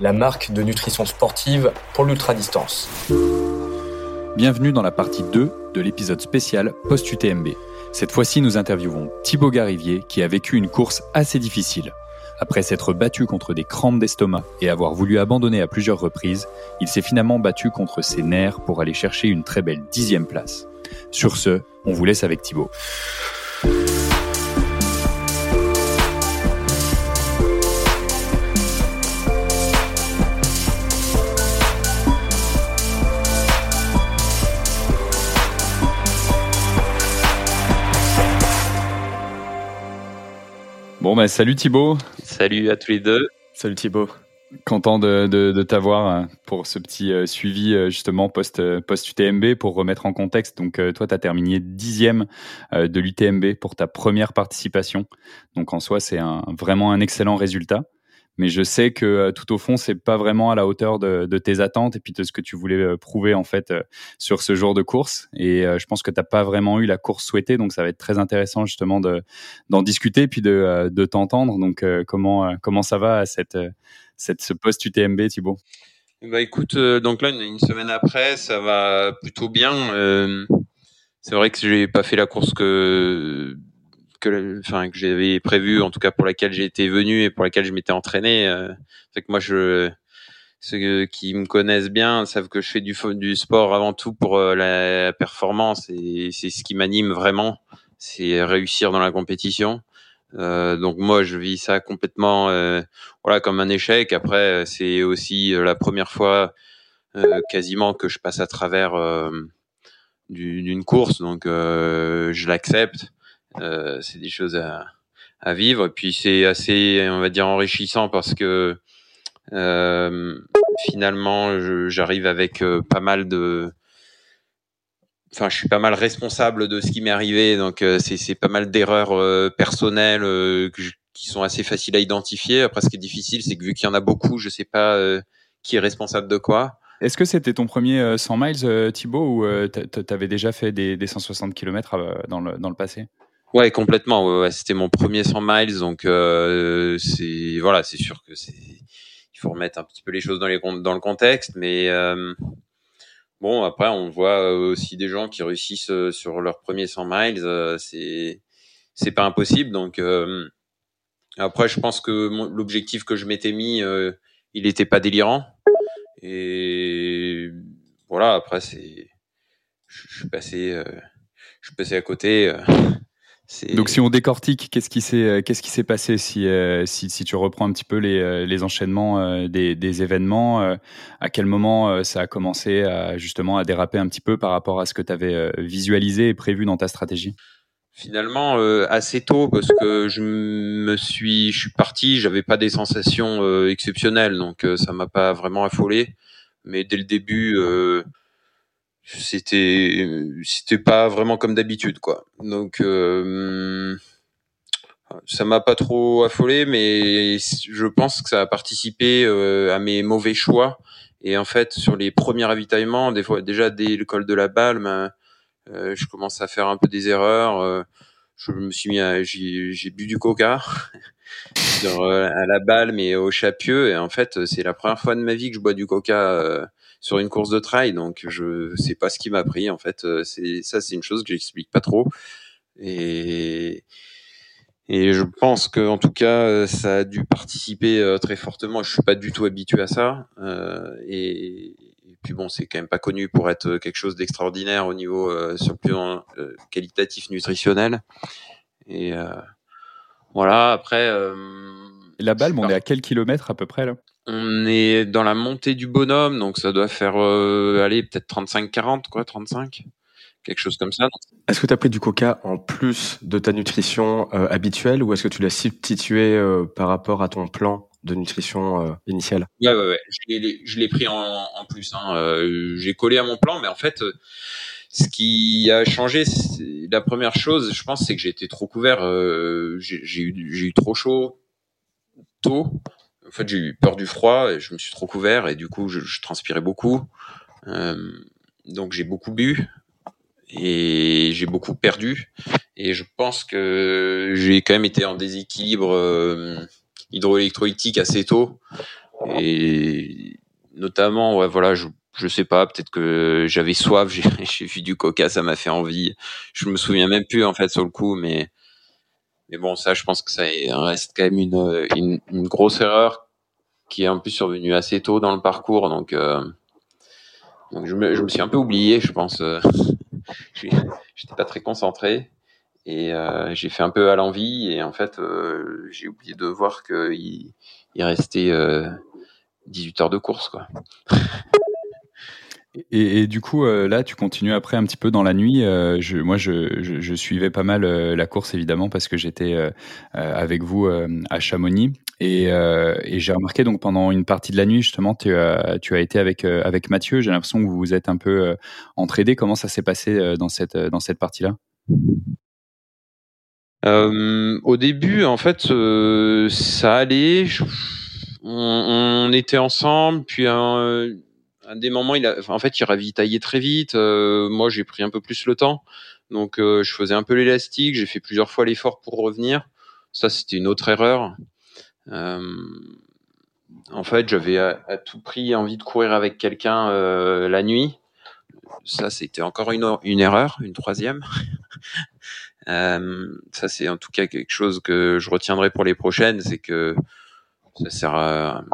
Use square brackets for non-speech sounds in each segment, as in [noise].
la marque de nutrition sportive pour l'ultra-distance. Bienvenue dans la partie 2 de l'épisode spécial post-UTMB. Cette fois-ci, nous interviewons Thibaut Garivier qui a vécu une course assez difficile. Après s'être battu contre des crampes d'estomac et avoir voulu abandonner à plusieurs reprises, il s'est finalement battu contre ses nerfs pour aller chercher une très belle dixième place. Sur ce, on vous laisse avec Thibaut. Bon, bah, salut Thibaut. Salut à tous les deux. Salut Thibaut. Content de, de, t'avoir euh, pour ce petit euh, suivi euh, justement post, post UTMB pour remettre en contexte. Donc toi, tu as terminé dixième de l'UTMB pour ta première participation. Donc en soi, c'est un, vraiment un excellent résultat mais je sais que euh, tout au fond, c'est pas vraiment à la hauteur de, de, tes attentes et puis de ce que tu voulais euh, prouver en fait euh, sur ce jour de course. Et je pense que t'as pas vraiment eu la course souhaitée, donc ça va être très intéressant justement de d'en discuter puis de, de t'entendre. Donc comment comment ça va à cette cette ce post UTMB, Thibaut? Bah écoute, donc là une, semaine après, ça va plutôt bien. c'est vrai que j'ai pas fait la course que que, enfin, que j'avais prévu, en tout cas pour laquelle été venu et pour laquelle je m'étais entraîné. Euh, fait que moi, je, ceux qui me connaissent bien savent que je fais du, du sport avant tout pour euh, la performance et c'est ce qui m'anime vraiment, c'est réussir dans la compétition. Euh, donc moi, je vis ça complètement, euh, voilà, comme un échec. Après, c'est aussi la première fois quasiment que je passe à travers d'une course, donc je l'accepte. Euh, c'est des choses à, à vivre. Et puis c'est assez, on va dire, enrichissant parce que euh, finalement, j'arrive avec euh, pas mal de, enfin, je suis pas mal responsable de ce qui m'est arrivé. Donc c'est pas mal d'erreurs personnelles qui sont assez faciles à identifier. Après, ce qui est difficile, c'est que vu qu'il y en a beaucoup, je sais pas qui est responsable de quoi. Est-ce que c'était ton premier 100 miles, Thibaut, ou tu avais déjà fait des, des 160 km dans le, dans le passé? Ouais, complètement. Ouais, C'était mon premier 100 miles, donc euh, c'est voilà, c'est sûr que c'est il faut remettre un petit peu les choses dans les dans le contexte, mais euh, bon après on voit aussi des gens qui réussissent euh, sur leur premier 100 miles, euh, c'est c'est pas impossible. Donc euh, après je pense que l'objectif que je m'étais mis, il était pas délirant et voilà après c'est je, suis passé je suis passé à côté. Donc si on décortique, qu'est-ce qui s'est euh, qu'est-ce qui s'est passé si, euh, si, si tu reprends un petit peu les, euh, les enchaînements des, des événements À quel moment ça a commencé à justement à déraper un petit peu par rapport à ce que tu avais visualisé et prévu dans ta stratégie? Finalement assez tôt parce que je me suis je suis parti, j'avais pas des sensations exceptionnelles donc ça m'a pas vraiment affolé. Mais dès le début c'était c'était pas vraiment comme d'habitude quoi. Donc euh, ça m'a pas trop affolé mais je pense que ça a participé euh, à mes mauvais choix. Et en fait sur les premiers ravitaillements des fois déjà dès le col de la Balme euh, je commence à faire un peu des erreurs. Euh, je me suis mis j'ai bu du coca à la balle mais au chapieux et en fait c'est la première fois de ma vie que je bois du coca sur une course de trail. Donc je sais pas ce qui m'a pris en fait. Euh, c'est ça, c'est une chose que j'explique pas trop. Et et je pense que en tout cas, ça a dû participer euh, très fortement. Je suis pas du tout habitué à ça. Euh, et, puis bon, c'est quand même pas connu pour être quelque chose d'extraordinaire au niveau sur le plan qualitatif nutritionnel. Et voilà. Après. la balle, on est à quel kilomètre à peu près là? On est dans la montée du bonhomme, donc ça doit faire, euh, aller peut-être 35-40, quoi, 35 quelque chose comme ça. Est-ce que tu as pris du coca en plus de ta nutrition euh, habituelle ou est-ce que tu l'as substitué euh, par rapport à ton plan de nutrition initiale. Ouais, ouais, ouais. Je l'ai pris en, en plus. Hein. J'ai collé à mon plan, mais en fait, ce qui a changé, la première chose, je pense, c'est que j'ai été trop couvert. Euh, j'ai eu, eu trop chaud tôt. En fait, j'ai eu peur du froid je me suis trop couvert et du coup, je, je transpirais beaucoup. Euh, donc, j'ai beaucoup bu et j'ai beaucoup perdu. Et je pense que j'ai quand même été en déséquilibre euh, hydroélectrolytique assez tôt. Et notamment, ouais, voilà, je, je sais pas, peut-être que j'avais soif, [laughs] j'ai vu du coca, ça m'a fait envie. Je me souviens même plus en fait sur le coup, mais mais bon, ça, je pense que ça reste quand même une, une, grosse erreur qui est en plus survenue assez tôt dans le parcours, donc euh, donc je me, je me suis un peu oublié, je pense. Euh, [laughs] j'étais pas très concentré et euh, j'ai fait un peu à l'envie et en fait j'ai oublié de voir qu'il il restait 18 heures de course quoi. [laughs] Et, du coup, euh, là, tu continues après un petit peu dans la nuit. Euh, moi, je, suivais pas mal euh, la course, évidemment, parce que j'étais avec vous à Chamonix. Et, j'ai remarqué, donc, pendant une partie de la nuit, justement, tu as, été avec, Mathieu. J'ai l'impression que vous vous êtes un peu entraidés. Comment ça s'est passé dans cette, dans cette partie-là? Au début, en fait, ça allait. on, était ensemble, puis à des moments, il a, en fait, il ravitaillait très vite. Euh, moi, j'ai pris un peu plus le temps. Donc, euh, je faisais un peu l'élastique. J'ai fait plusieurs fois l'effort pour revenir. Ça, c'était une autre erreur. Euh, en fait, j'avais à, tout prix envie de courir avec quelqu'un la nuit. Ça, c'était encore une, une erreur, une troisième. [laughs] ça, c'est en tout cas quelque chose que je retiendrai pour les prochaines, c'est que ça sert à,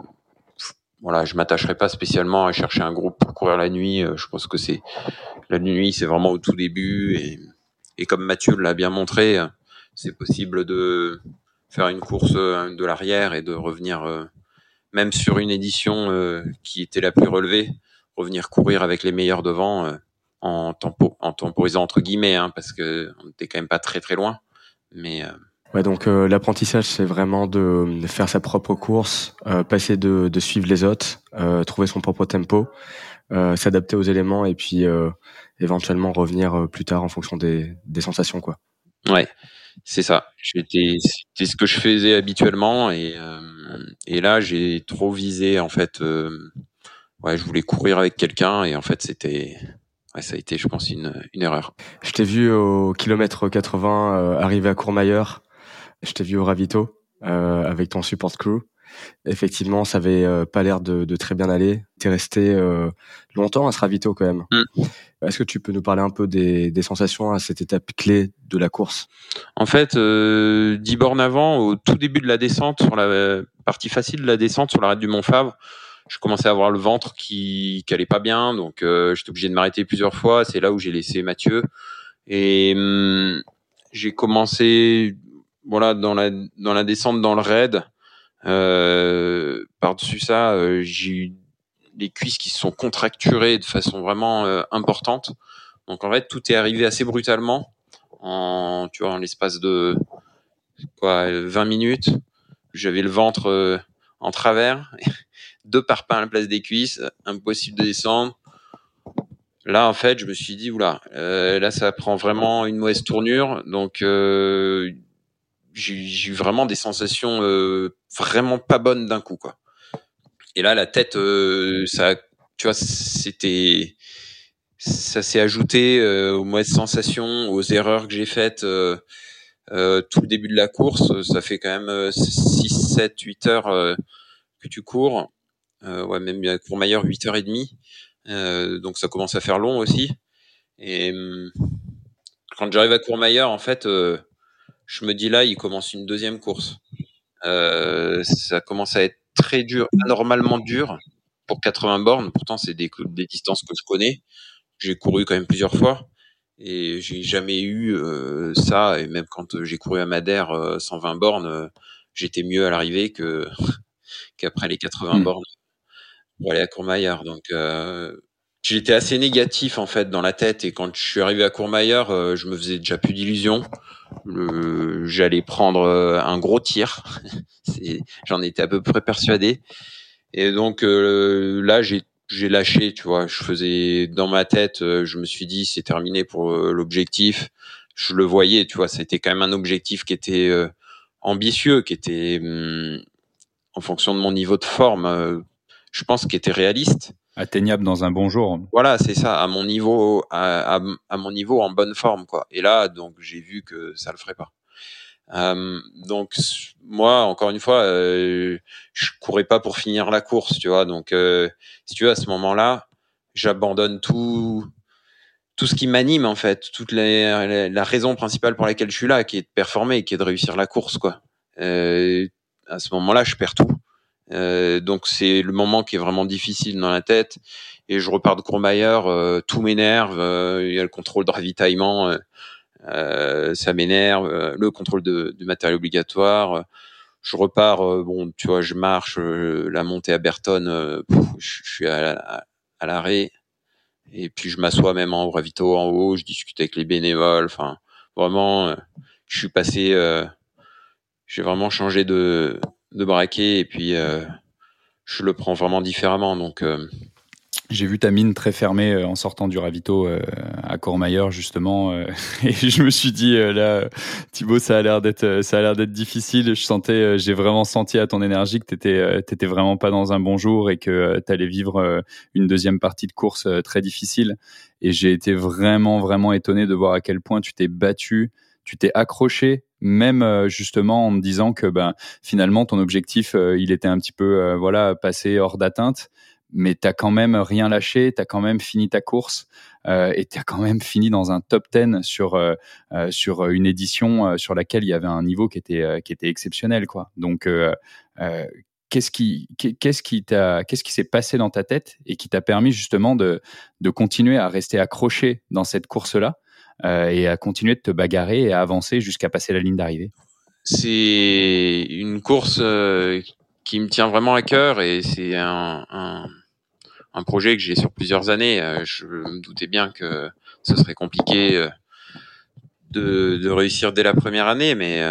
voilà, je m'attacherai pas spécialement à chercher un groupe pour courir la nuit. Euh, je pense que c'est la nuit, c'est vraiment au tout début et, comme Mathieu l'a bien montré, euh, c'est possible de faire une course euh, de l'arrière et de revenir même sur une édition qui était la plus relevée, revenir courir avec les meilleurs devant en tempo, en temporisant entre guillemets, hein, parce que on n'était quand même pas très très loin, mais Ouais, donc euh, l'apprentissage, c'est vraiment de faire sa propre course, euh, passer de, de, suivre les autres, euh, trouver son propre tempo, s'adapter aux éléments et puis éventuellement revenir plus tard en fonction des, des sensations, quoi. Ouais, c'est ça. C'était ce que je faisais habituellement et, et là j'ai trop visé en fait. ouais, je voulais courir avec quelqu'un et en fait c'était Ouais, ça a été, je pense, une, une erreur. Je t'ai vu au kilomètre 80 arriver à Courmayeur je t'ai vu au ravito euh, avec ton support crew. Effectivement, ça avait euh, pas l'air de, de, très bien aller. Tu es resté euh, longtemps à ce ravito quand même. Mm. Est-ce que tu peux nous parler un peu des, des, sensations à cette étape clé de la course? En fait, euh, 10 bornes avant, au tout début de la descente, sur la partie facile de la descente sur l'arrêt du Mont Favre, je commençais à avoir le ventre qui, qui allait pas bien, donc euh, j'étais obligé de m'arrêter plusieurs fois. C'est là où j'ai laissé Mathieu et hum, j'ai commencé voilà, dans la, dans la descente dans le raid, euh, par-dessus ça, euh, j'ai eu les cuisses qui se sont contracturées de façon vraiment euh, importante. Donc en fait, tout est arrivé assez brutalement en, tu vois, en l'espace de quoi, 20 minutes. J'avais le ventre euh, en travers, [laughs] deux parpaings à la place des cuisses, impossible de descendre. Là, en fait, je me suis dit, oula, là, ça prend vraiment une mauvaise tournure. Donc, j'ai eu vraiment des sensations euh, vraiment pas bonnes d'un coup quoi. Et là la tête euh, ça tu vois c'était ça s'est ajouté euh, aux mauvaises sensations, aux erreurs que j'ai faites euh, euh, tout le début de la course, ça fait quand même 6 7 8 heures que tu cours. ouais même à Courmayeur 8 heures et demie. donc ça commence à faire long aussi et hum, quand j'arrive à Courmayeur en fait je me dis là, il commence une deuxième course. Euh, ça commence à être très dur, anormalement dur pour 80 bornes. Pourtant, c'est des, des distances que je connais. J'ai couru quand même plusieurs fois et j'ai jamais eu euh, ça. Et même quand j'ai couru à Madère 120 euh, bornes, j'étais mieux à l'arrivée que [laughs] qu'après les 80 hmm. bornes pour aller à Courmayeur. Donc j'étais assez négatif en fait dans la tête et quand je suis arrivé à Courmayeur, euh, je me faisais déjà plus d'illusions. J'allais prendre euh, un gros tir, [laughs] j'en étais à peu près persuadé. Et donc euh, là, j'ai lâché, tu vois. Je faisais dans ma tête, je me suis dit c'est terminé pour l'objectif. Je le voyais, tu vois. C'était quand même un objectif qui était ambitieux, qui était hum, en fonction de mon niveau de forme, je pense qu'il était réaliste atteignable dans un bon jour. Voilà, c'est ça, à mon niveau, à, mon niveau en bonne forme, quoi. Et là, donc, j'ai vu que ça le ferait pas. Euh, donc, moi, encore une fois, euh, je courais pas pour finir la course, tu vois. Donc, euh, si tu veux, à ce moment-là, j'abandonne tout, tout ce qui m'anime en fait, toute la, raison principale pour laquelle je suis là, qui est de performer, qui est de réussir la course, quoi. À ce moment-là, je perds tout. Euh, donc c'est le moment qui est vraiment difficile dans la tête. Et je repars de Courmayeur, euh, tout m'énerve. Euh, il y a le contrôle de ravitaillement, ça m'énerve. le contrôle de, du matériel obligatoire. je repars, bon, tu vois, je marche, la montée à Berton, je, suis à, à l'arrêt. Et puis je m'assois même en ravito en haut, je discute avec les bénévoles. Enfin, vraiment, je suis passé, j'ai vraiment changé de, de braquer et puis euh, je le prends vraiment différemment. Donc euh, j'ai vu ta mine très fermée euh, en sortant du ravito à Courmayeur justement [laughs] et je me suis dit là Thibaut ça a l'air d'être ça a l'air d'être difficile je sentais j'ai vraiment senti à ton énergie que t'étais t'étais vraiment pas dans un bon jour et que t'allais vivre une deuxième partie de course très difficile et j'ai été vraiment vraiment étonné de voir à quel point tu t'es battu tu t'es accroché même euh, justement en me disant que ben finalement ton objectif euh, il était un petit peu euh, voilà passé hors d'atteinte mais tu quand même rien lâché, tu as quand même fini ta course euh, et tu as quand même fini dans un top 10 sur, euh, sur une édition sur laquelle il y avait un niveau qui était, qui était exceptionnel. Quoi. Donc, qu'est-ce qui, qu'est-ce qui, t'a, qu'est-ce qui s'est passé dans ta tête et qui t'a permis justement de, de continuer à rester accroché dans cette course-là? euh, et à continuer de te bagarrer et à avancer jusqu'à passer la ligne d'arrivée C'est une course euh, qui me tient vraiment à cœur et c'est un, un, projet que j'ai sur plusieurs années. Euh, je me doutais bien que ce serait compliqué de, de réussir dès la première année, mais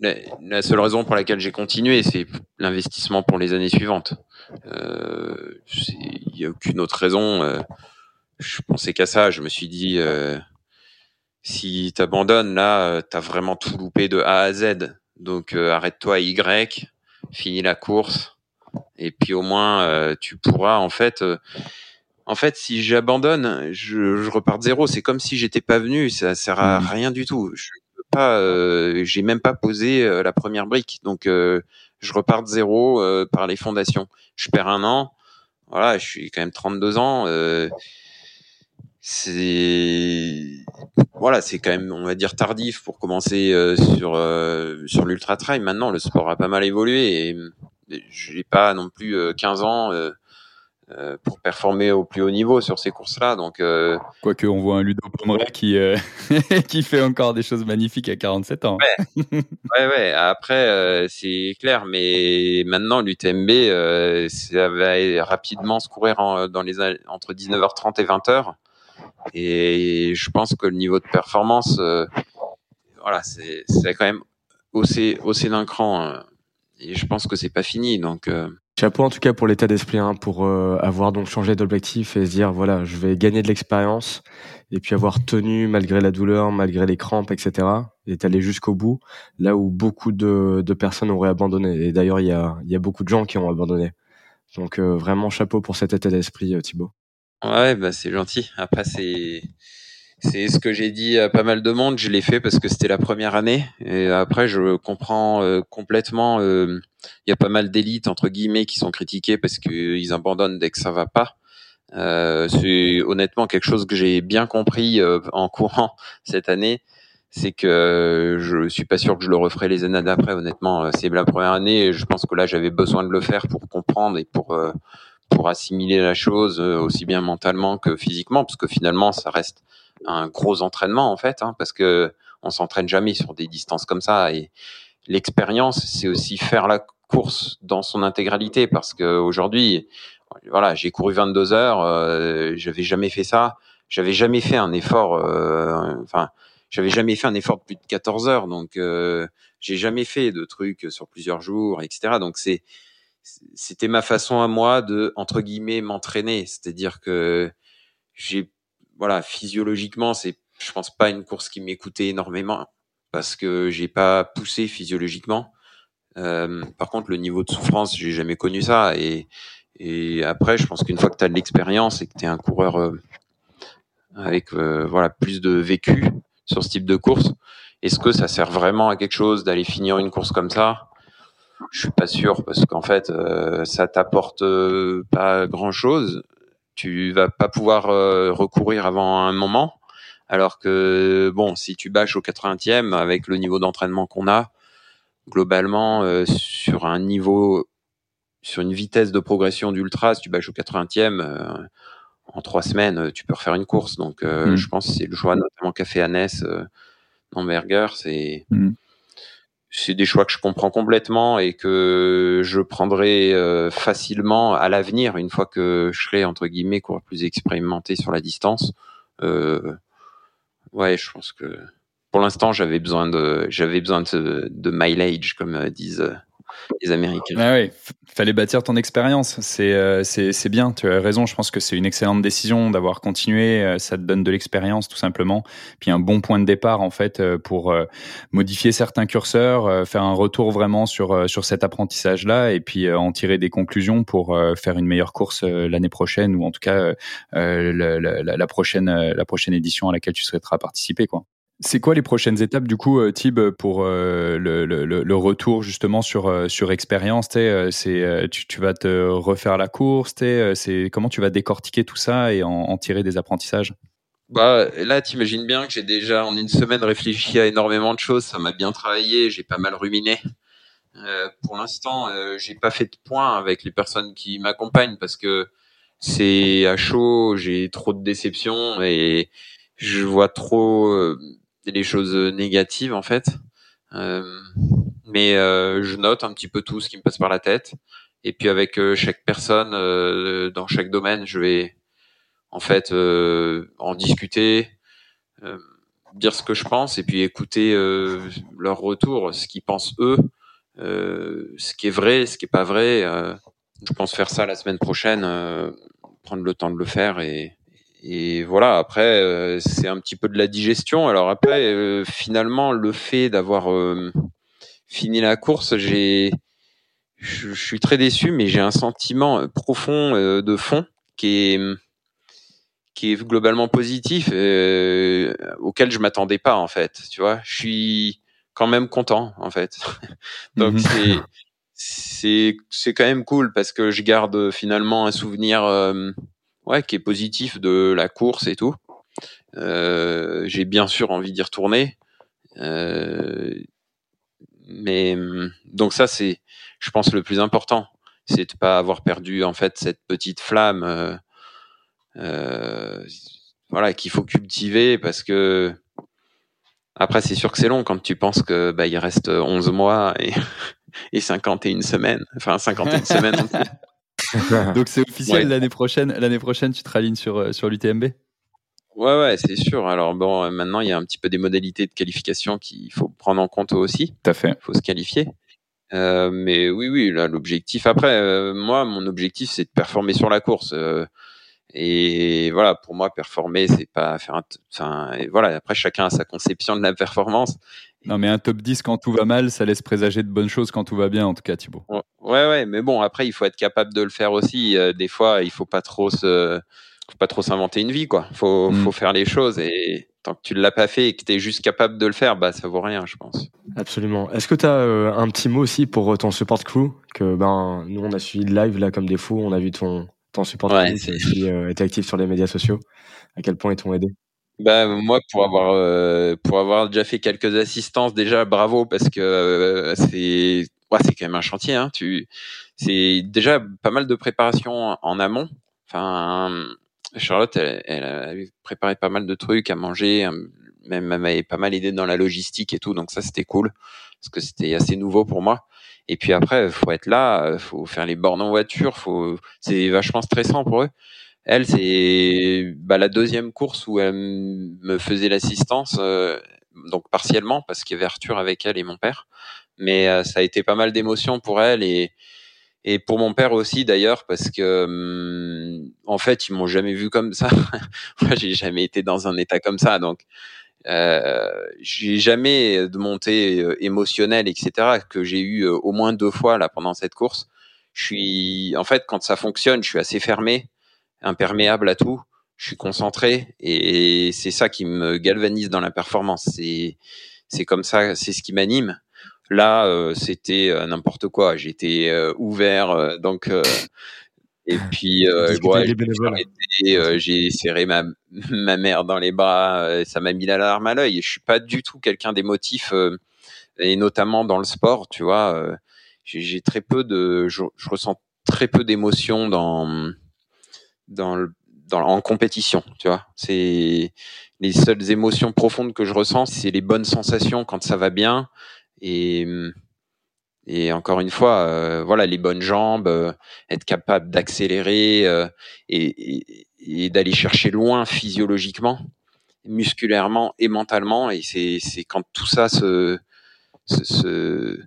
la, la, seule raison pour laquelle j'ai continué, c'est l'investissement pour les années suivantes. Il n'y a aucune autre raison je pensais qu'à ça. Je me suis dit, euh, si tu abandonnes, là, euh, tu as vraiment tout loupé de A à Z. Donc euh, arrête-toi à Y, finis la course, et puis au moins euh, tu pourras en fait. en fait, si j'abandonne, je, je, repars de zéro. C'est comme si j'étais pas venu. Ça sert à mmh. rien du tout. Je peux pas. J'ai même pas posé la première brique. Donc je repars de zéro par les fondations. Je perds un an. Voilà, je suis quand même 32 ans c'est voilà, c'est quand même on va dire tardif pour commencer euh, sur euh, sur l'ultra trail. Maintenant, le sport a pas mal évolué et, je j'ai pas non plus 15 euh, ans euh, pour performer au plus haut niveau sur ces courses-là. Donc, euh... quoique on voit un Ludo Pomeray qui euh, [laughs] qui fait encore des choses magnifiques à 47 ans. Ouais, ouais, ouais. Après, c'est clair, mais maintenant l'UTMB, ça va rapidement se courir dans les entre 19h30 et 20h. Et je pense que le niveau de performance, euh, voilà, c'est quand même haussé, haussé d'un cran. Euh, et je pense que c'est pas fini. Donc, euh, chapeau en tout cas pour l'état d'esprit, hein, pour avoir donc changé d'objectif et se dire voilà, je vais gagner de l'expérience et puis avoir tenu malgré la douleur, malgré les crampes, etc. Et aller jusqu'au bout, là où beaucoup de, de personnes auraient abandonné. Et d'ailleurs, il y a, y a beaucoup de gens qui ont abandonné. Donc vraiment chapeau pour cet état d'esprit, Thibaut. Ouais, bah c'est gentil. Après, c'est c'est ce que j'ai dit à pas mal de monde. Je l'ai fait parce que c'était la première année. Et après, je comprends euh, complètement. Euh, il y a pas mal d'élites entre guillemets qui sont critiquées parce qu'ils abandonnent dès que ça va pas. Euh, c'est honnêtement quelque chose que j'ai bien compris euh, en courant [laughs] cette année. C'est que je suis pas sûr que je le referai les années d'après. Honnêtement, c'est la première année. Et je pense que là, j'avais besoin de le faire pour comprendre et pour pour assimiler la chose euh, aussi bien mentalement que physiquement, parce que finalement, ça reste un gros entraînement en fait, hein, parce que on s'entraîne jamais sur des distances comme ça. Et l'expérience, c'est aussi faire la course dans son intégralité parce que aujourd'hui, voilà, j'ai couru 22 heures, euh, j'avais jamais fait ça, j'avais jamais fait un effort, euh, enfin, j'avais jamais fait un effort de plus de 14 heures, donc euh, j'ai jamais fait de trucs sur plusieurs jours, etc. Donc c'est c'était ma façon à moi de entre guillemets m'entraîner, c'est-à-dire que j'ai voilà physiologiquement c'est je pense pas une course qui m'écoutait énormément parce que j'ai pas poussé physiologiquement. Euh, par contre, le niveau de souffrance, j'ai jamais connu ça. Et, après, je pense qu'une fois que tu as de l'expérience et que tu es un coureur euh, avec euh, voilà plus de vécu sur ce type de course, est-ce que ça sert vraiment à quelque chose d'aller finir une course comme ça? Je suis pas sûr parce qu'en fait, ça t'apporte pas grand-chose. Tu vas pas pouvoir recourir avant un moment. Alors que bon, si tu bâches au 80e avec le niveau d'entraînement qu'on a, globalement euh, sur un niveau, sur une vitesse de progression d'ultra, si tu bâches au 80e, euh, en trois semaines, euh, tu peux refaire une course. Donc, mm. je pense que c'est le choix notamment qu'a fait Annès dans Berger. C'est mm. C'est des choix que je comprends complètement et que je prendrai facilement à l'avenir une fois que je serai entre guillemets quoi, plus expérimenté sur la distance. Euh, ouais, je pense que pour l'instant, j'avais besoin de, j'avais besoin de, de mileage, comme euh, disent euh, les Américains. Ah oui, fallait bâtir ton expérience. C'est, euh, bien. Tu as raison. Je pense que c'est une excellente décision d'avoir continué. Ça te donne de l'expérience, tout simplement. Puis un bon point de départ, en fait, pour modifier certains curseurs, faire un retour vraiment sur, sur cet apprentissage-là et puis en tirer des conclusions pour faire une meilleure course l'année prochaine ou en tout cas la, prochaine, la prochaine édition à laquelle tu souhaiteras participer, quoi. C'est quoi les prochaines étapes du coup, euh, Tib, pour euh, le, le, le, retour justement sur euh, sur expérience C'est tu, tu, vas te refaire la course, c'est comment tu vas décortiquer tout ça et en, en tirer des apprentissages? Bah, là, t'imagines bien que j'ai déjà en une semaine réfléchi à énormément de choses. Ça m'a bien travaillé, j'ai pas mal ruminé. Euh, pour l'instant, euh, j'ai pas fait de point avec les personnes qui m'accompagnent parce que c'est à chaud, j'ai trop de déceptions et je vois trop les choses négatives en fait. Euh, mais euh, je note un petit peu tout ce qui me passe par la tête. Et puis avec euh, chaque personne dans chaque domaine, je vais en fait en discuter, dire ce que je pense et puis écouter leur retour, ce qu'ils pensent eux, ce qui est vrai, ce qui est pas vrai. je pense faire ça la semaine prochaine, prendre le temps de le faire et, et voilà, après, euh, c'est un petit peu de la digestion. Alors après, euh, finalement, le fait d'avoir euh, fini la course, j'ai, je, suis très déçu, mais j'ai un sentiment profond de fond qui est qui est globalement positif, auquel je m'attendais pas en fait. Tu vois, je suis quand même content en fait. [laughs] Donc mhm. c'est c'est c'est quand même cool parce que je garde finalement un souvenir ouais, qui est positif de la course et tout. Euh, j'ai bien sûr envie d'y retourner. Euh, mais donc ça, c'est, je pense, le plus important, c'est de pas avoir perdu en fait cette petite flamme. Euh voilà, qu'il faut cultiver parce que après, c'est sûr que c'est long quand tu penses que bah, il reste 11 mois et, [laughs] et 51 semaines, enfin 51 semaines. [laughs] [laughs] Donc c'est officiel l'année prochaine. L'année prochaine, tu te ralignes sur euh, sur l'UTMB. Ouais, ouais, c'est sûr. Alors bon, euh, maintenant il y a un petit peu des modalités de qualification qu'il faut prendre en compte aussi. Tout à fait. Il faut se qualifier. Euh, mais oui, oui, là l'objectif. Après, euh, moi, mon objectif c'est de performer sur la course. Euh, et voilà, pour moi, performer, c'est pas faire un. Enfin, voilà. Après, chacun a sa conception de la performance. Non, mais un top 10 quand tout va mal, ça laisse présager de bonnes choses quand tout va bien, en tout cas, Thibaut. Ouais, ouais, mais bon, après, il faut être capable de le faire aussi. Euh, des fois, il faut pas trop se, faut pas trop s'inventer une vie, quoi. Faut, mm. faut faire les choses et tant que tu l'as pas fait et que tu es juste capable de le faire, bah, ça vaut rien, je pense. Absolument. Est-ce que tu as euh, un petit mot aussi pour euh, ton support crew? Que, ben, nous, on a suivi le live, là, comme des fous. On a vu ton, ton support crew qui [laughs] était actif sur les médias sociaux. À quel point ils t'ont aidé? Bah moi pour avoir euh, pour avoir déjà fait quelques assistances déjà bravo parce que euh, c'est ouais, c'est quand même un chantier hein. Tu c'est déjà pas mal de préparation en amont. Enfin Charlotte elle, elle a préparé pas mal de trucs à manger, même elle m'avait pas mal aidé dans la logistique et tout donc ça c'était cool parce que c'était assez nouveau pour moi. Et puis après, faut être là, faut faire les bornes en voiture, faut, c'est vachement stressant pour eux. Elle, c'est bah, la deuxième course où elle me faisait l'assistance, euh, donc partiellement parce qu'il y avait Arthur avec elle et mon père. Mais euh, ça a été pas mal d'émotions pour elle et et pour mon père aussi d'ailleurs parce que hum, en fait ils m'ont jamais vu comme ça. [laughs] Moi j'ai jamais été dans un état comme ça donc euh, j'ai jamais de montée euh, émotionnelle etc que j'ai eu euh, au moins deux fois là pendant cette course. Je suis en fait quand ça fonctionne je suis assez fermé, imperméable à tout. Je suis concentré et c'est ça qui me galvanise dans la performance. C'est c'est comme ça, c'est ce qui m'anime. Là, euh, c'était euh, n'importe quoi. J'étais euh, ouvert, donc et puis j'ai serré ma [laughs] ma mère dans les bras. ça m'a mis la larme à l'œil. Je suis pas du tout quelqu'un d'émotif, et notamment dans le sport, tu vois. j'ai très peu de, je, ressens très peu d'émotions dans dans le dans, en compétition, tu vois. C'est les seules émotions profondes que je ressens, c'est les bonnes sensations quand ça va bien, et, et encore une fois, euh, voilà, les bonnes jambes, euh, être capable d'accélérer euh, et, et, d'aller chercher loin physiologiquement, musculairement et mentalement. Et c'est quand tout ça se, se, se,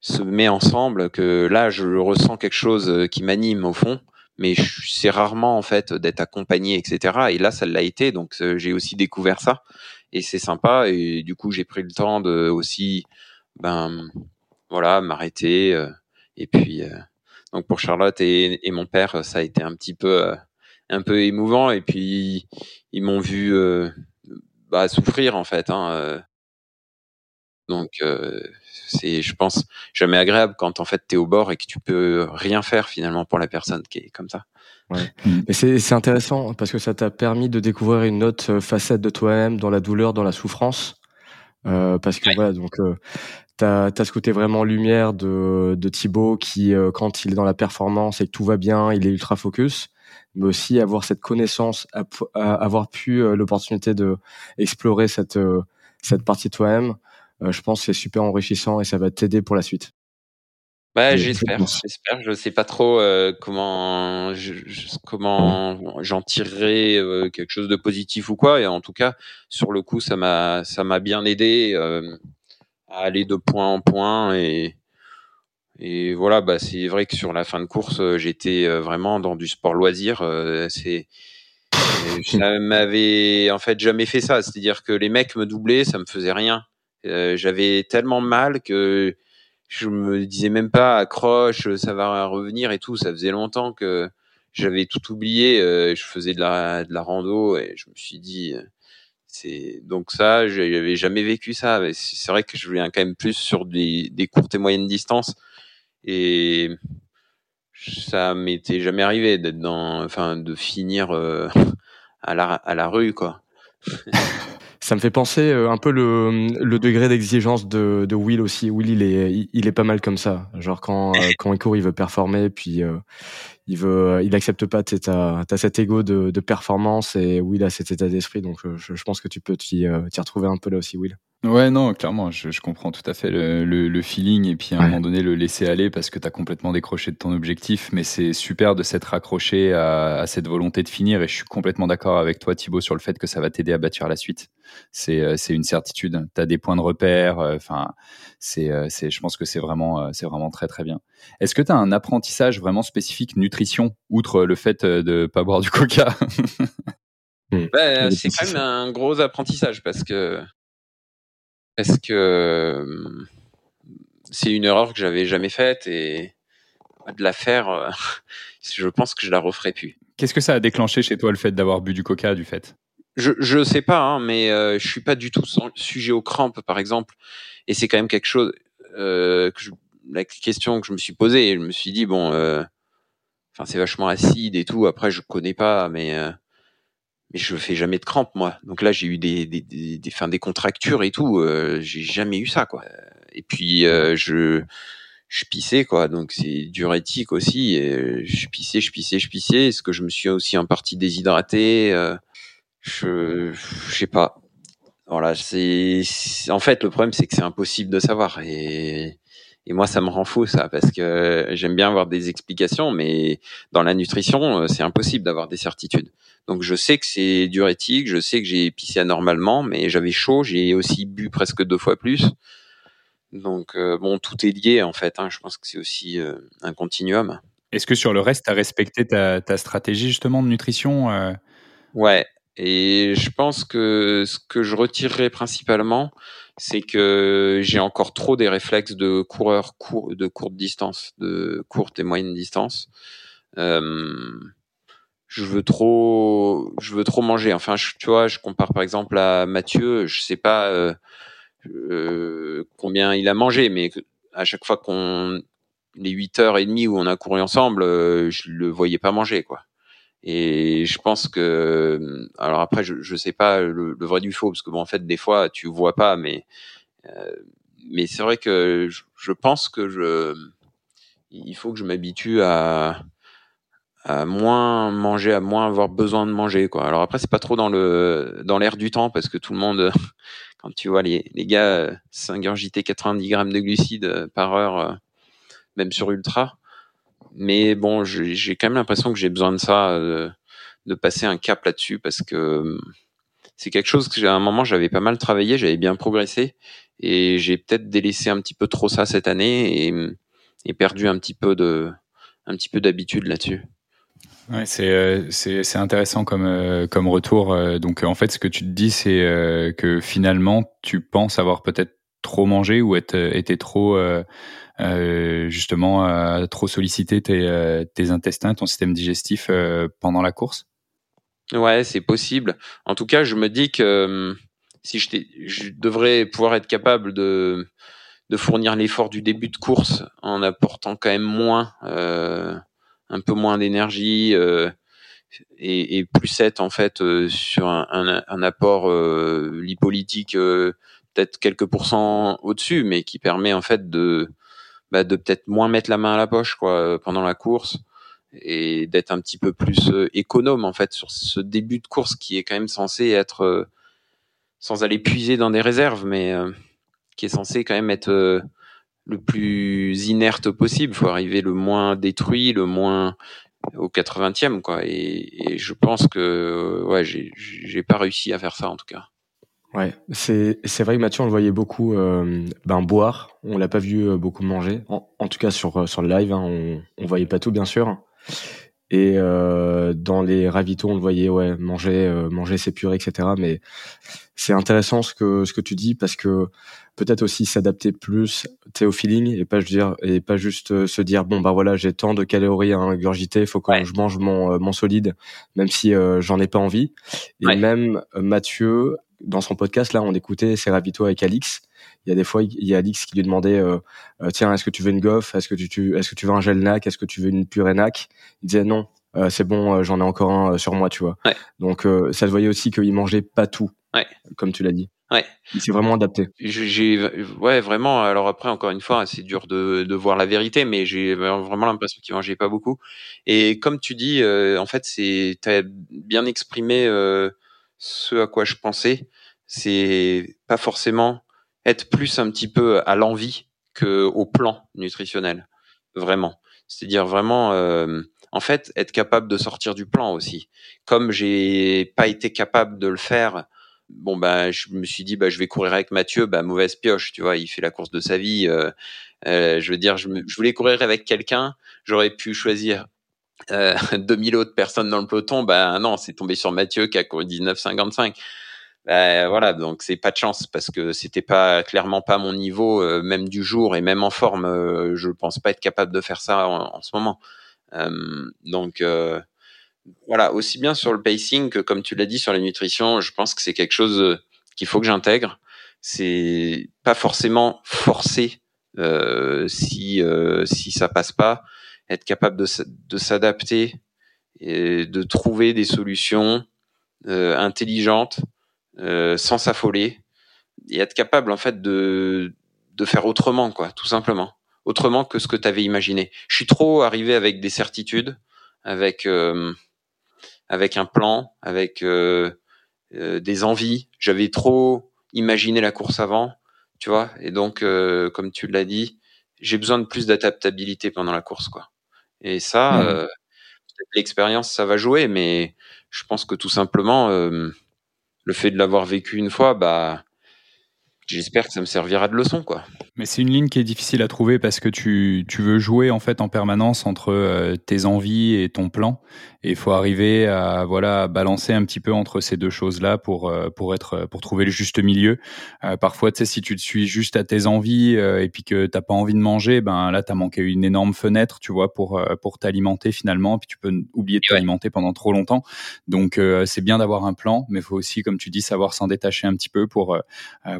se, met ensemble que là, je ressens quelque chose qui m'anime au fond. Mais c'est rarement en fait d'être accompagné, etc. Et là, ça l'a été. Donc j'ai aussi découvert ça et c'est sympa. Et du coup, j'ai pris le temps de aussi ben voilà, m'arrêter. Euh, et puis euh, donc pour Charlotte et, mon père, ça a été un petit peu euh, un peu émouvant. Et puis ils m'ont vu bah, souffrir en fait. Hein, donc c'est, je pense, jamais agréable quand en fait t'es au bord et que tu peux rien faire finalement pour la personne qui est comme ça. Ouais. Mm. Mais c'est, c'est intéressant parce que ça t'a permis de découvrir une autre facette de toi-même dans la douleur, dans la souffrance. Euh, parce que voilà, donc euh, t'as as ce côté vraiment lumière de, de Thibaut qui, euh, quand il est dans la performance et que tout va bien, il est ultra focus, mais aussi avoir cette connaissance, avoir pu euh, l'opportunité de explorer cette cette partie de toi-même. je pense que c'est super enrichissant et ça va t'aider pour la suite. Ouais, j'espère, j'espère. Je sais pas trop euh, comment je, comment j'en tirerai euh, quelque chose de positif ou quoi. Et en tout cas, sur le coup, ça m'a ça m'a bien aidé euh, à aller de point en point et et voilà. Bah c'est vrai que sur la fin de course, j'étais vraiment dans du sport loisir. c'est je m'avais en fait jamais fait ça. C'est-à-dire que les mecs me doublaient, ça me faisait rien. J'avais tellement mal que je me disais même pas accroche, ça va revenir et tout. Ça faisait longtemps que j'avais tout oublié. Euh, je faisais de la, de la rando et je me suis dit, euh, c'est donc ça, j'avais jamais vécu ça. C'est vrai que je viens quand même plus sur des, des courtes et moyennes distances et ça m'était jamais arrivé d'être dans, enfin, de finir euh, à la à la rue quoi. [laughs] Ça me fait penser euh, un peu le, le degré d'exigence de, de Will aussi. Will, il est, il est pas mal comme ça. Genre quand, euh, [laughs] quand il court, il veut performer, puis euh, il veut, il accepte pas. Tu as, as, cet ego de, de performance et Will a cet état d'esprit. Donc je, je, pense que tu peux t'y retrouver un peu là aussi, Will. Ouais, non, clairement, je, je comprends tout à fait le, le, le, feeling et puis à un moment donné le laisser aller parce que tu as complètement décroché de ton objectif, mais c'est super de s'être accroché à, à, cette volonté de finir et je suis complètement d'accord avec toi Thibaut sur le fait que ça va t'aider à bâtir la suite. C'est euh, c'est une certitude. Tu as des points de repère, euh, enfin c'est euh, c'est je pense que c'est vraiment c'est vraiment très très bien. Est-ce que tu as un apprentissage vraiment spécifique nutrition outre le fait de pas boire du coca? [laughs] Bah, c'est quand même un gros apprentissage parce que parce que c'est une erreur que j'avais jamais faite et de la faire, [laughs] je pense que je la referai plus. Qu'est-ce que ça a déclenché chez toi le fait d'avoir bu du coca du fait? Je je sais pas, hein, mais euh, je suis pas du tout sujet aux crampes, par exemple, et c'est quand même quelque chose euh, que je, la question que je me suis posée, je me suis dit bon, euh, enfin c'est vachement acide et tout. Après je connais pas, mais euh, mais je fais jamais de crampes moi. Donc là j'ai eu des des des, des, des contractures et tout. Euh, j'ai jamais eu ça quoi. Et puis je je pissais quoi. Donc c'est diurétique aussi. Je pissais, je pissais, je pissais. Est-ce que je me suis aussi en partie déshydraté euh, Je je sais pas. Voilà, c'est en fait le problème c'est que c'est impossible de savoir et Et moi, ça me rend fou, ça, parce que j'aime bien avoir des explications, mais dans la nutrition, euh, c'est impossible d'avoir des certitudes. Donc, je sais que c'est diurétique, je sais que j'ai pissé anormalement, mais j'avais chaud, j'ai aussi bu presque deux fois plus. Donc, euh, bon, tout est lié, en fait. Hein. Je pense que c'est aussi euh, un continuum. Est-ce que sur le reste, tu as respecté ta, ta, stratégie, justement, de nutrition Ouais. Et je pense que ce que je retirerai principalement, c'est que j'ai encore trop des réflexes de coureur court, de courte distance, de courte et moyenne distance. Euh, je veux trop, je veux trop manger. Enfin, tu vois, je compare par exemple à Mathieu. Je sais pas euh, euh, combien il a mangé, mais à chaque fois qu'on les 8 heures et demie où on a couru ensemble, je le voyais pas manger, quoi. Et je pense que, alors après, je, je sais pas le, vrai du faux, parce que bon, en fait, des fois, tu vois pas, mais euh, mais c'est vrai que je, pense que je, il faut que je m'habitue à à moins manger, à moins avoir besoin de manger, quoi. Alors après, c'est pas trop dans le dans l'air du temps, parce que tout le monde, [laughs] quand tu vois les les gars s'ingurgiter 90 grammes de glucides par heure, euh, même sur ultra mais bon, j'ai quand même l'impression que j'ai besoin de ça, euh, de passer un cap là-dessus parce que euh, c'est quelque chose que à un moment j'avais pas mal travaillé, j'avais bien progressé et j'ai peut-être délaissé un petit peu trop ça cette année et, perdu un petit peu de un petit peu d'habitude là-dessus. Ouais, c'est euh, intéressant comme comme retour. Donc en fait, ce que tu te dis, c'est que finalement, tu penses avoir peut-être trop mangé ou être été trop justement à trop solliciter tes, euh, tes, intestins, ton système digestif euh, pendant la course? Ouais, c'est possible. En tout cas, je me dis que si je, je devrais pouvoir être capable de, de fournir l'effort du début de course en apportant quand même moins, euh, un peu moins d'énergie euh, et, et, plus 7 en fait euh, sur un, un, un apport lipolytique peut-être quelques pourcents au-dessus, mais qui permet en fait de bah, de peut-être moins mettre la main à la poche quoi euh, pendant la course et d'être un petit peu plus euh, économe en fait sur ce début de course qui est quand même censé être euh, sans aller puiser dans des réserves mais qui est censé quand même être le plus inerte possible. Faut arriver le moins détruit le moins au 80e quoi et, et je pense que ouais j'ai j'ai pas réussi à faire ça en tout cas Ouais, c'est c'est vrai que Mathieu on le voyait beaucoup euh, ben boire, on l'a pas vu euh, beaucoup manger. En, en, tout cas sur euh, sur le live, hein, on on voyait pas tout bien sûr. Et euh, dans les ravitaux, on le voyait ouais manger euh, manger ses purées etc. Mais c'est intéressant ce que ce que tu dis parce que peut-être aussi s'adapter plus au feeling et pas dire et pas juste se dire bon bah voilà j'ai tant de calories à ingurgiter, il faut que je mange mon mon solide même si j'en ai pas envie. Et même Mathieu dans son podcast là, on écoutait ses ravitaux avec Alix. Il y a des fois, il y a Alix qui lui demandait euh, euh, tiens, est-ce que tu veux une goff Est-ce que tu, est-ce que tu veux un gel NAC? Est-ce que tu veux une purée NAC Il disait non, euh, c'est bon, j'en ai encore un sur moi, tu vois. Donc ça se voyait aussi qu'il mangeait pas tout, comme tu l'as dit. Ouais. Il s'est vraiment adapté. J'ai, ouais, vraiment. Alors après, encore une fois, c'est dur de, de voir la vérité, mais j'ai vraiment l'impression qu'il mangeait pas beaucoup. Et comme tu dis, en fait, c'est, t'as bien exprimé ce à quoi je pensais, c'est pas forcément être plus un petit peu à l'envie que au plan nutritionnel, vraiment. C'est-à-dire vraiment, euh, en fait, être capable de sortir du plan aussi. Comme j'ai pas été capable de le faire, bon bah, je me suis dit bah je vais courir avec Mathieu, bah mauvaise pioche, tu vois, il fait la course de sa vie. Euh, euh, je veux dire, je, je voulais courir avec quelqu'un, j'aurais pu choisir euh, [laughs] 2000 autres personnes dans le peloton, ben non, c'est tombé sur Mathieu qui a couru 19,55. Ben, voilà, donc c'est pas de chance parce que c'était pas clairement pas mon niveau, euh, même du jour et même en forme, euh, je pense pas être capable de faire ça en, ce moment. Euh, donc voilà, aussi bien sur le pacing que comme tu l'as dit sur la nutrition, je pense que c'est quelque chose qu'il faut que j'intègre. C'est pas forcément forcé si si ça passe pas être capable de, de s'adapter et de trouver des solutions euh, intelligentes euh, sans s'affoler et être capable en fait de de faire autrement quoi tout simplement. Autrement que ce que tu avais imaginé. Je suis trop arrivé avec des certitudes avec euh, avec un plan avec euh, euh, des envies. J'avais trop imaginé la course avant tu vois. Et donc comme tu l'as dit j'ai besoin de plus d'adaptabilité pendant la course, quoi. Et ça, Mmh. euh, l'expérience, ça va jouer, mais je pense que tout simplement, euh, le fait de l'avoir vécu une fois, bah, j'espère que ça me servira de leçon, quoi. Mais c'est une ligne qui est difficile à trouver parce que tu, tu veux jouer en fait en permanence entre euh, tes envies et ton plan. Et il faut arriver à voilà balancer un petit peu entre ces deux choses-là pour euh, pour être pour trouver le juste milieu. Euh, parfois, tu sais, si tu te suis juste à tes envies euh, et puis que t'as pas envie de manger, ben là t'as manqué une énorme fenêtre, tu vois, pour euh, pour t'alimenter finalement. Puis tu peux oublier de t'alimenter pendant trop longtemps. Donc c'est bien d'avoir un plan, mais il faut aussi, comme tu dis, savoir s'en détacher un petit peu pour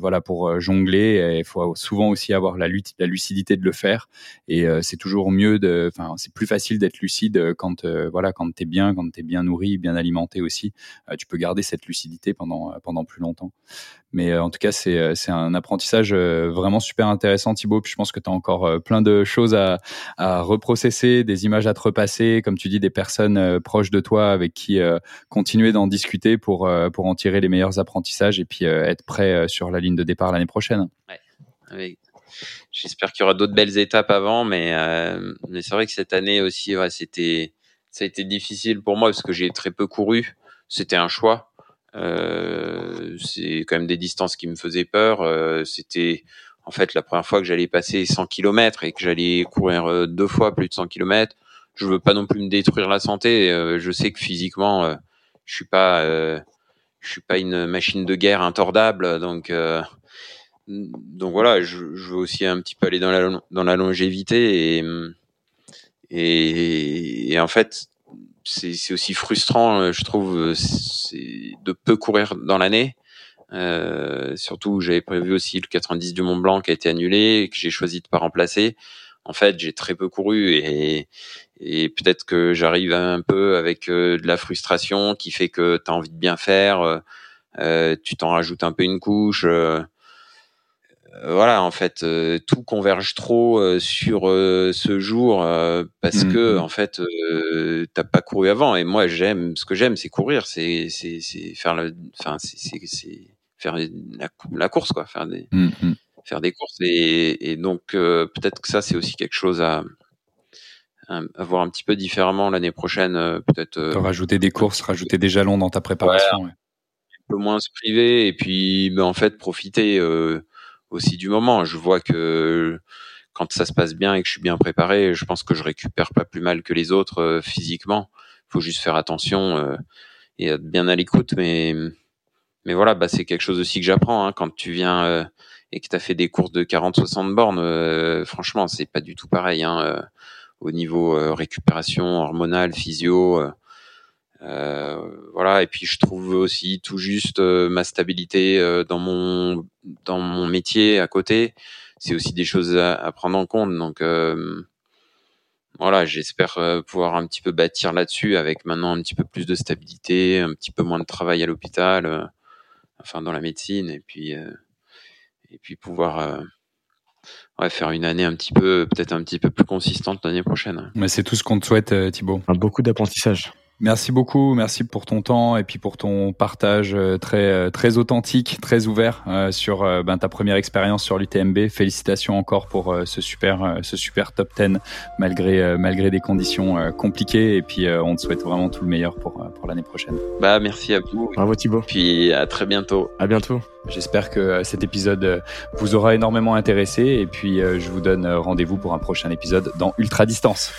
voilà pour jongler. Il faut souvent aussi avoir la, lucidité de le faire. Et euh, c'est toujours mieux enfin, c'est plus facile d'être lucide quand, euh, voilà, quand t'es bien, quand t'es bien nourri, bien alimenté aussi. Euh, tu peux garder cette lucidité pendant pendant plus longtemps. Mais en tout cas, c'est c'est un apprentissage vraiment super intéressant, Thibaut. Puis je pense que tu as encore plein de choses à, à reprocesser, des images à te repasser, comme tu dis, des personnes proches de toi avec qui continuer d'en discuter pour pour en tirer les meilleurs apprentissages et puis être prêt sur la ligne de départ l'année prochaine. Ouais. J'espère qu'il y aura d'autres belles étapes avant, mais, euh, mais c'est vrai que cette année aussi, ouais, c'était, ça a été difficile pour moi parce que j'ai très peu couru. C'était un choix. Euh, c'est quand même des distances qui me faisaient peur. Euh, c'était en fait la première fois que j'allais passer 100 km et que j'allais courir euh, deux fois plus de 100 km. Je veux pas non plus me détruire la santé. Euh, je sais que physiquement, euh, je suis pas, je suis pas une machine de guerre intordable, donc donc voilà, je, je, veux aussi un petit peu aller dans la, dans la longévité et, et, et en fait, c'est aussi frustrant, je trouve, de peu courir dans l'année. Euh, surtout, j'avais prévu aussi le 90 du Mont Blanc qui a été annulé que j'ai choisi de pas remplacer. En fait, j'ai très peu couru et, et peut-être que j'arrive un peu avec euh, de la frustration qui fait que tu as envie de bien faire, euh, tu t'en rajoutes un peu une couche. Euh, voilà, en fait, euh, tout converge trop euh, sur euh, ce jour parce mmh, que mmh. en fait, t'as pas couru avant. Et moi, j'aime ce que j'aime, c'est courir, c'est c'est faire le, enfin c'est faire la, la, course quoi, faire des mmh, faire des courses. Et, et donc peut-être que ça, c'est aussi quelque chose à à voir un petit peu différemment l'année prochaine, peut-être. rajouter des courses, rajouter des jalons dans ta préparation. Ouais, ouais. Un peu moins se priver et puis, ben, en fait, profiter aussi du moment. Je vois que quand ça se passe bien et que je suis bien préparé, je pense que je récupère pas plus mal que les autres euh, physiquement. Faut juste faire attention euh, et être bien à l'écoute. Mais mais voilà, bah c'est quelque chose aussi que j'apprends hein, quand tu viens euh, et que tu as fait des courses de 40-60 bornes. Euh, franchement, c'est pas du tout pareil hein, au niveau récupération hormonale, physio. Euh, voilà, et puis je trouve aussi tout juste euh, ma stabilité euh, dans mon dans mon métier à côté. C'est aussi des choses à, à prendre en compte. Donc voilà, j'espère pouvoir un petit peu bâtir là-dessus avec maintenant un petit peu plus de stabilité, un petit peu moins de travail à l'hôpital, enfin dans la médecine, et puis et puis pouvoir ouais, faire une année un petit peu, peut-être un petit peu plus consistante l'année prochaine. Mais c'est tout ce qu'on te souhaite, Thibaut. Beaucoup d'apprentissage. Merci beaucoup, merci pour ton temps et puis pour ton partage très très authentique, très ouvert euh, sur euh, ben, ta première expérience sur l'UTMB. Félicitations encore pour euh, ce super ce super top 10 malgré malgré des conditions compliquées et puis on te souhaite vraiment tout le meilleur pour pour l'année prochaine. Bah merci à vous. Bravo Thibaut. Puis à très bientôt. À bientôt. J'espère que cet épisode vous aura énormément intéressé et puis je vous donne rendez-vous pour un prochain épisode dans Ultra Distance.